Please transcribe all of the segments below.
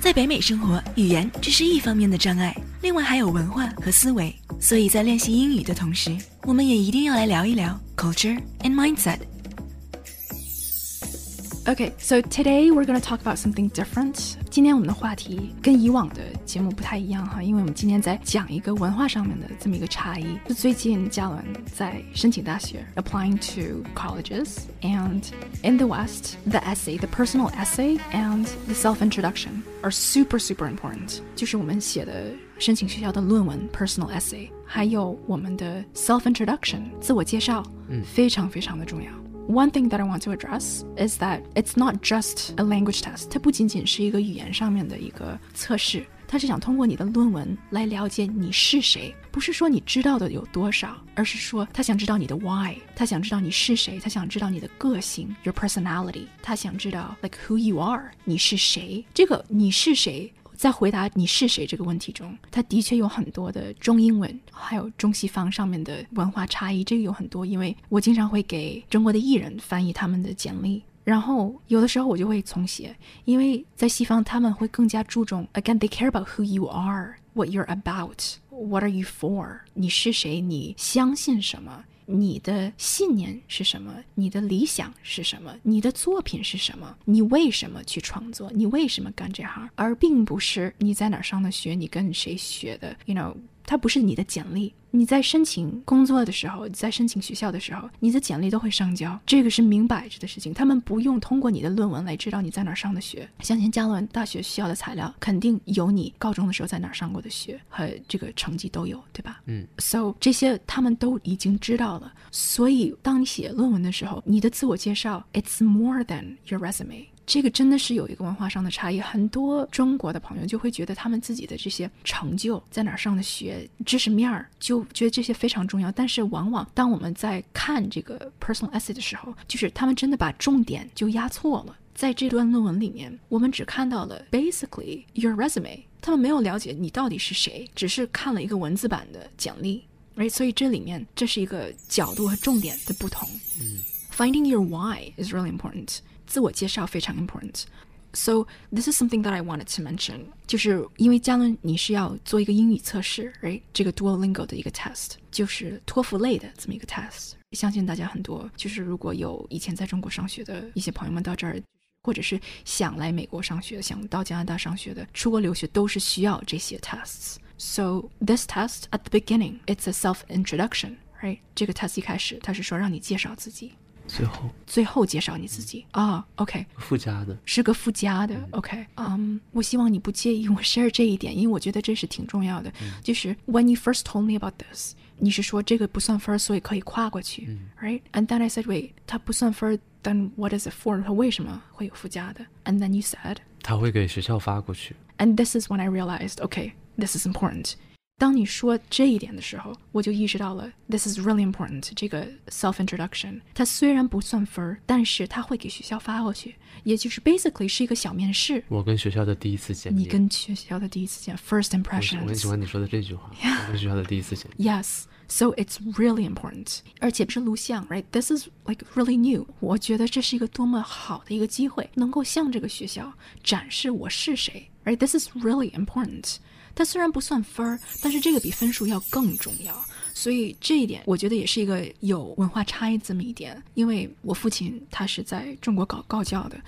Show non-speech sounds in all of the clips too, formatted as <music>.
在北美生活，语言只是一方面的障碍，另外还有文化和思维。所以在练习英语的同时，我们也一定要来聊一聊 culture and mindset。Okay, so today we're going to talk about something different. 今天我们的话题跟以往的节目不太一样哈，因为我们今天在讲一个文化上面的这么一个差异。就最近嘉伦在申请大学，applying to colleges, and in the West, the essay, the personal essay, and the self introduction are super super important. 就是我们写的申请学校的论文 personal essay，还有我们的 self introduction 自我介绍，嗯，非常非常的重要。 One thing that I want to address is that it's not just a language test. 它不仅仅是一个语言上面的一个测试，它是想通过你的论文来了解你是谁，不是说你知道的有多少，而是说他想知道你的 why，他想知道你是谁，他想知道你的个性 your personality，他想知道 like who you are，你是谁，这个你是谁。 在回答你是谁这个问题中，它的确有很多的中英文，还有中西方上面的文化差异。这个有很多，因为我经常会给中国的艺人翻译他们的简历，然后有的时候我就会重写，因为在西方他们会更加注重，again they care about who you are，what you're about，what are you for，你是谁，你相信什么。你的信念是什么？你的理想是什么？你的作品是什么？你为什么去创作？你为什么干这行？而并不是你在哪上的学，你跟谁学的？You know。它不是你的简历，你在申请工作的时候，在申请学校的时候，你的简历都会上交，这个是明摆着的事情。他们不用通过你的论文来知道你在哪儿上的学，相信加伦大学需要的材料肯定有你高中的时候在哪儿上过的学和这个成绩都有，对吧？嗯，so 这些他们都已经知道了。所以当你写论文的时候，你的自我介绍，it's more than your resume。这个真的是有一个文化上的差异，很多中国的朋友就会觉得他们自己的这些成就在哪儿上的学，知识面儿，就觉得这些非常重要。但是往往当我们在看这个 personal essay 的时候，就是他们真的把重点就压错了。在这段论文里面，我们只看到了 basically your resume，他们没有了解你到底是谁，只是看了一个文字版的简历。哎，所以这里面这是一个角度和重点的不同。嗯，Finding your why is really important。自我介绍非常 important。So this is something that I wanted to mention，就是因为嘉伦你是要做一个英语测试，right？这个 Duolingo 的一个 test，就是托福类的这么一个 test。相信大家很多就是如果有以前在中国上学的一些朋友们到这儿，或者是想来美国上学、想到加拿大上学的，出国留学都是需要这些 tests。So this test at the beginning, it's a self introduction, right？这个 test 一开始它是说让你介绍自己。 最后，最后介绍你自己啊，OK，附加的是个附加的，OK，嗯，我希望你不介意我 share 这一点，因为我觉得这是挺重要的。就是 When you first told me about this，你是说这个不算分，所以可以跨过去，right？And then I said, wait，它不算分，then what is it for？它为什么会有附加的？And then you said，他会给学校发过去。And this is when I realized, okay, this is important. 当你说这一点的时候，我就意识到了，this is really important。这个 self introduction，它虽然不算分儿，但是它会给学校发过去，也就是 basically 是一个小面试。我跟学校的第一次见面，你跟学校的第一次见，first 我 impression。我很喜欢你说的这句话。我跟学校的第一次见面。Yes, so it's really important，而且是录像，right？This is like really new。我觉得这是一个多么好的一个机会，能够向这个学校展示我是谁，right？This is really important。它虽然不算分儿，但是这个比分数要更重要。所以这一点，我觉得也是一个有文化差异这么一点。因为我父亲他是在中国搞高教的，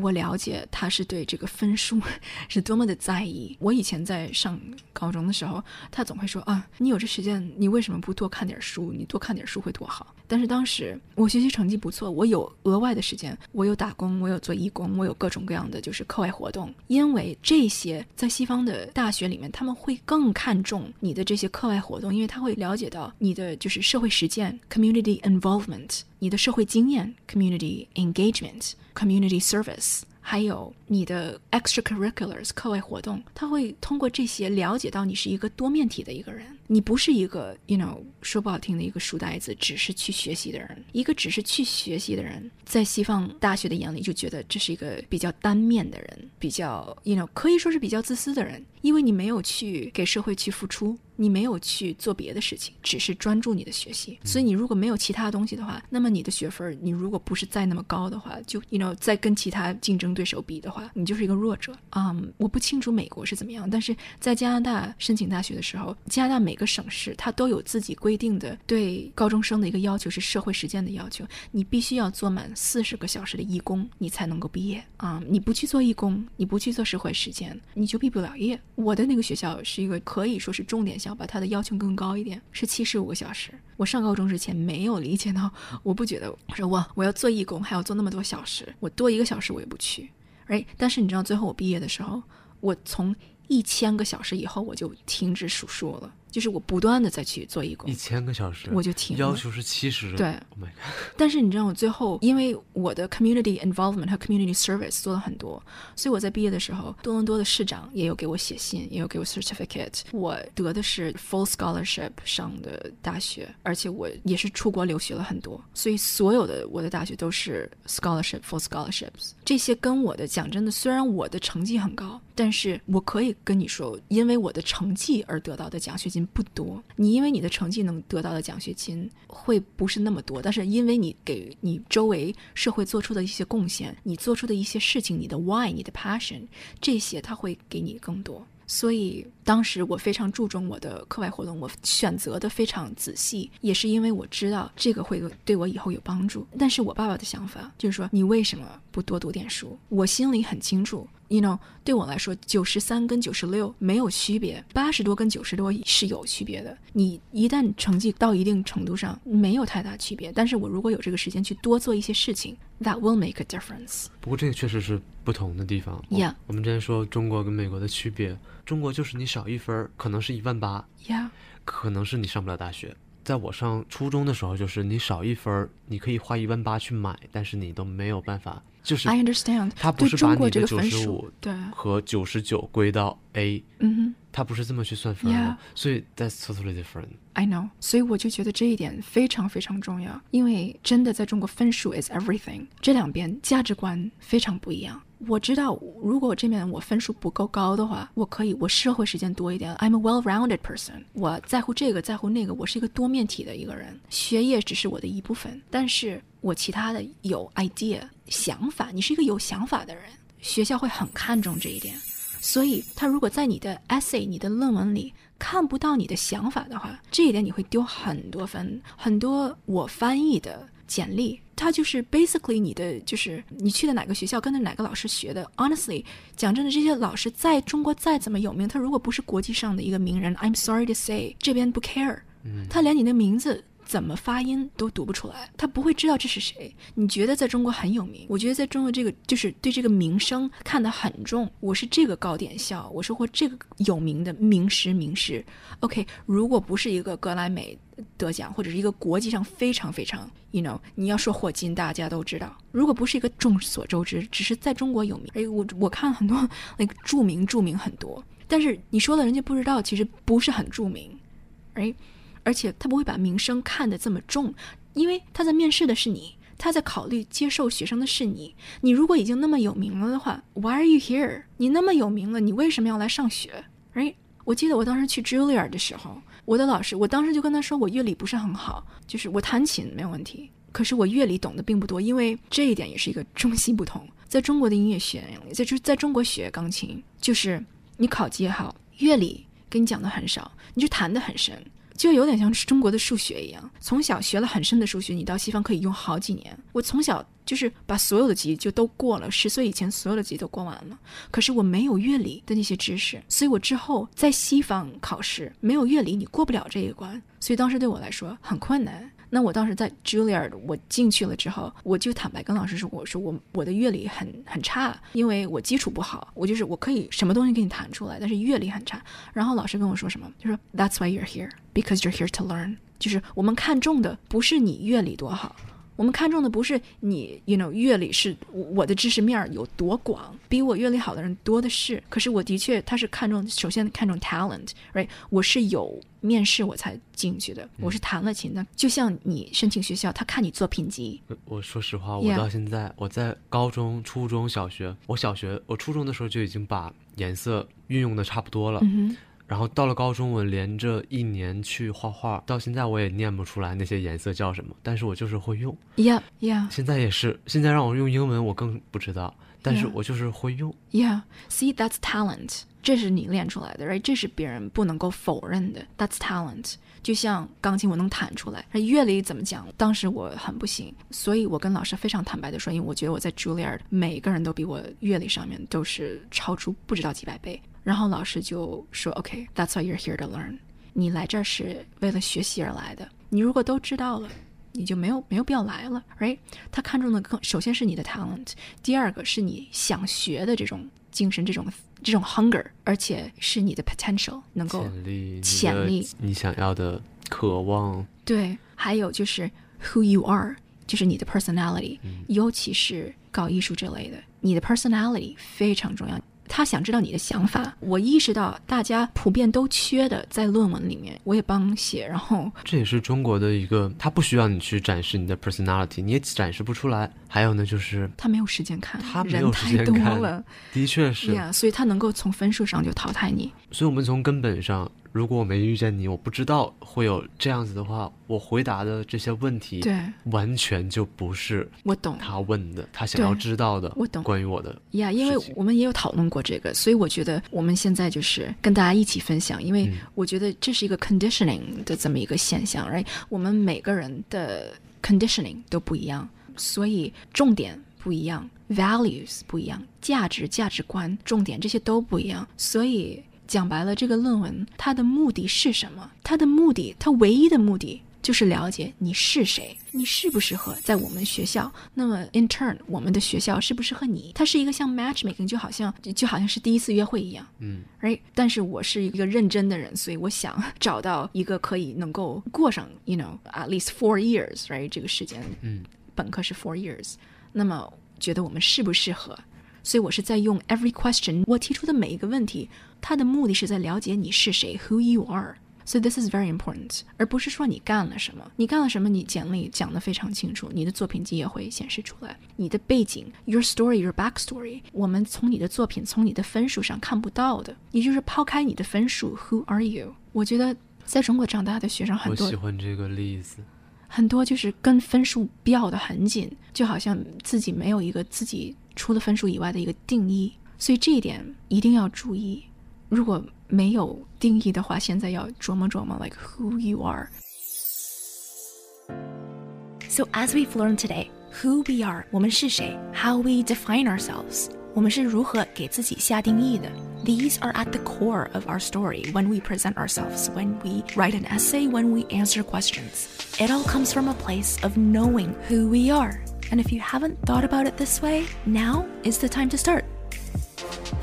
我了解他是对这个分数 <laughs> 是多么的在意。我以前在上高中的时候，他总会说啊，你有这时间，你为什么不多看点书？你多看点书会多好。但是当时我学习成绩不错，我有额外的时间，我有打工，我有做义工，我有各种各样的就是课外活动。因为这些在西方的大学里面，他们会更看重你的这些课外活动，因为他会了解到你的就是社会实践 （community involvement），你的社会经验 （community engagement）。community service，还有你的 extracurriculars 课外活动，他会通过这些了解到你是一个多面体的一个人，你不是一个 you know 说不好听的一个书呆子，只是去学习的人。一个只是去学习的人，在西方大学的眼里就觉得这是一个比较单面的人，比较 you know 可以说是比较自私的人，因为你没有去给社会去付出。你没有去做别的事情，只是专注你的学习。所以你如果没有其他东西的话，那么你的学分你如果不是再那么高的话，就 you know 再跟其他竞争对手比的话，你就是一个弱者。嗯，我不清楚美国是怎么样，但是在加拿大申请大学的时候，加拿大每个省市它都有自己规定的对高中生的一个要求是社会实践的要求，你必须要做满四十个小时的义工，你才能够毕业啊！你不去做义工，你不去做社会实践，你就毕不了业。我的那个学校是一个可以说是重点校吧，它的要求更高一点，是七十五个小时。我上高中之前没有理解到，我不觉得说我我要做义工还要做那么多小时，我多一个小时我也不去。哎，但是你知道最后我毕业的时候，我从一千个小时以后我就停止数数了。就是我不断的再去做义工，一千个小时，我就停。要求是七十，对。Oh my god！但是你知道，我最后因为我的 community involvement 和 community service 做了很多，所以我在毕业的时候，多伦多的市长也有给我写信，也有给我 certificate。我得的是 full scholarship 上的大学，而且我也是出国留学了很多，所以所有的我的大学都是 scholarship full scholarships。这些跟我的讲真的，虽然我的成绩很高，但是我可以跟你说，因为我的成绩而得到的奖学金。不多，你因为你的成绩能得到的奖学金会不是那么多，但是因为你给你周围社会做出的一些贡献，你做出的一些事情，你的 why，你的 passion，这些他会给你更多。所以当时我非常注重我的课外活动，我选择的非常仔细，也是因为我知道这个会对我以后有帮助。但是我爸爸的想法就是说，你为什么不多读点书？我心里很清楚。You know，对我来说，九十三跟九十六没有区别，八十多跟九十多是有区别的。你一旦成绩到一定程度上，没有太大区别。但是我如果有这个时间去多做一些事情，That will make a difference。不过这个确实是不同的地方。Yeah，我们之前说中国跟美国的区别，中国就是你少一分，可能是一万八。Yeah，可能是你上不了大学。在我上初中的时候，就是你少一分，你可以花一万八去买，但是你都没有办法。就是 I understand，他不是把你的九十五对和九十九归到 A，嗯哼，他不是这么去算分的，所以 that's totally different。I know，所以我就觉得这一点非常非常重要，因为真的在中国分数 is everything，这两边价值观非常不一样。我知道，如果我这面我分数不够高的话，我可以我社会时间多一点。I'm a well-rounded person，我在乎这个，在乎那个，我是一个多面体的一个人。学业只是我的一部分，但是我其他的有 idea 想法，你是一个有想法的人，学校会很看重这一点。所以，他如果在你的 essay、你的论文里看不到你的想法的话，这一点你会丢很多分。很多我翻译的。简历，它就是 basically 你的，就是你去的哪个学校，跟着哪个老师学的。Honestly，讲真的，这些老师在中国再怎么有名，他如果不是国际上的一个名人，I'm sorry to say，这边不 care，他连你的名字。怎么发音都读不出来，他不会知道这是谁。你觉得在中国很有名？我觉得在中国这个就是对这个名声看得很重。我是这个高点校，我是或这个有名的名师名师。OK，如果不是一个格莱美得奖，或者是一个国际上非常非常，you know，你要说霍金，大家都知道。如果不是一个众所周知，只是在中国有名，哎，我我看很多那个著名著名很多，但是你说了人家不知道，其实不是很著名，哎。而且他不会把名声看得这么重，因为他在面试的是你，他在考虑接受学生的是你。你如果已经那么有名了的话，Why are you here？你那么有名了，你为什么要来上学？Right？我记得我当时去 Julia 的时候，我的老师，我当时就跟他说，我乐理不是很好，就是我弹琴没有问题，可是我乐理懂得并不多，因为这一点也是一个中西不同。在中国的音乐学院，在就在中国学钢琴，就是你考级也好，乐理跟你讲的很少，你就弹得很深。就有点像是中国的数学一样，从小学了很深的数学，你到西方可以用好几年。我从小就是把所有的级就都过了，十岁以前所有的级都过完了。可是我没有乐理的那些知识，所以我之后在西方考试没有乐理，你过不了这一关。所以当时对我来说很困难。那我当时在 Julia 我进去了之后，我就坦白跟老师说，我说我我的乐理很很差，因为我基础不好，我就是我可以什么东西给你弹出来，但是乐理很差。然后老师跟我说什么，就说 That's why you're here because you're here to learn，就是我们看重的不是你乐理多好。我们看重的不是你，you know，阅历是我的知识面有多广，比我阅历好的人多的是。可是我的确，他是看重，首先看重 talent，right？我是有面试我才进去的，我是弹了琴的。就像你申请学校，他看你作品集。我说实话，我到现在，我在高中、初中小学，我小学、我初中的时候就已经把颜色运用的差不多了。然后到了高中，我连着一年去画画，到现在我也念不出来那些颜色叫什么，但是我就是会用。Yeah, yeah, 现在也是，现在让我用英文，我更不知道，但是我就是会用。yeah. See, that's talent. 这是你练出来的，right？这是别人不能够否认的，that's talent。就像钢琴，我能弹出来，乐理怎么讲？当时我很不行，所以我跟老师非常坦白的说，因为我觉得我在 Juilliard 每个人都比我乐理上面都是超出不知道几百倍。然后老师就说：“OK，that's、why you're here to learn。你来这儿是为了学习而来的。你如果都知道了。”你就没有没有必要来了，right？他看中的更首先是你的 talent，第二个是你想学的这种精神，这种这种 hunger，而且是你的 potential 能够潜力，你的潜力你想要的渴望，对，还有就是 who you are，就是你的 personality，、尤其是搞艺术这类的，你的 personality 非常重要。他想知道你的想法，我意识到大家普遍都缺的，在论文里面我也帮写，然后这也是中国的一个，他不需要你去展示你的 personality，你也展示不出来。还有呢，就是他没有时间看，他没人有时太多了。<laughs> 的确是，呀所以他能够从分数上就淘汰你。所以我们从根本上，如果我没遇见你，我不知道会有这样子的话，我回答的这些问题，对，完全就不是我懂他问的，他想要知道的，我懂关于我的。呀因为我们也有讨论过这个，所以我觉得我们现在就是跟大家一起分享，因为嗯我觉得这是一个 conditioning 的这么一个现象，right？我们每个人的 conditioning 都不一样，所以重点不一样，values 不一样，价值、价值观、重点这些都不一样，所以讲白了，这个论文它的目的是什么？它的目的，它唯一的目的就是了解你是谁，你适不适合在我们学校。那么 in turn，我们的学校适不适合你？它是一个像 matchmaking，就好像就好像是第一次约会一样。嗯，right？但是我是一个认真的人，所以我想 <laughs> 找到一个可以能够过上，you know at least four years，right？这个时间，嗯，本科是 four years，那么觉得我们适不适合？所以我是在用 every question，我提出的每一个问题，它的目的是在了解你是谁，who you are。So this is very important，而不是说你干了什么，你干了什么，你简历讲得非常清楚，你的作品集也会显示出来，你的背景，your story，your backstory，我们从你的作品，从你的分数上看不到的，也就是抛开你的分数，who are you？我觉得在中国长大的学生很多我喜欢这个例子。很多就是跟分数标得很紧，就好像自己没有一个自己除了分数以外的一个定义，所以这一点一定要注意。如果没有定义的话，现在要琢磨琢磨，like who you are。So as we've learned today, who we are, 我们是谁, how we define ourselves, 我们是如何给自己下定义的. These are at the core of our story when we present ourselves, when we write an essay, when we answer questions. It all comes from a place of knowing who we are. And if you haven't thought about it this way, now is the time to start.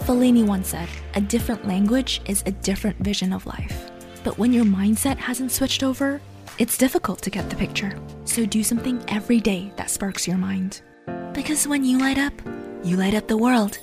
Fellini once said, a different language is a different vision of life. But when your mindset hasn't switched over, it's difficult to get the picture. So do something every day that sparks your mind. Because when you light up, you light up the world.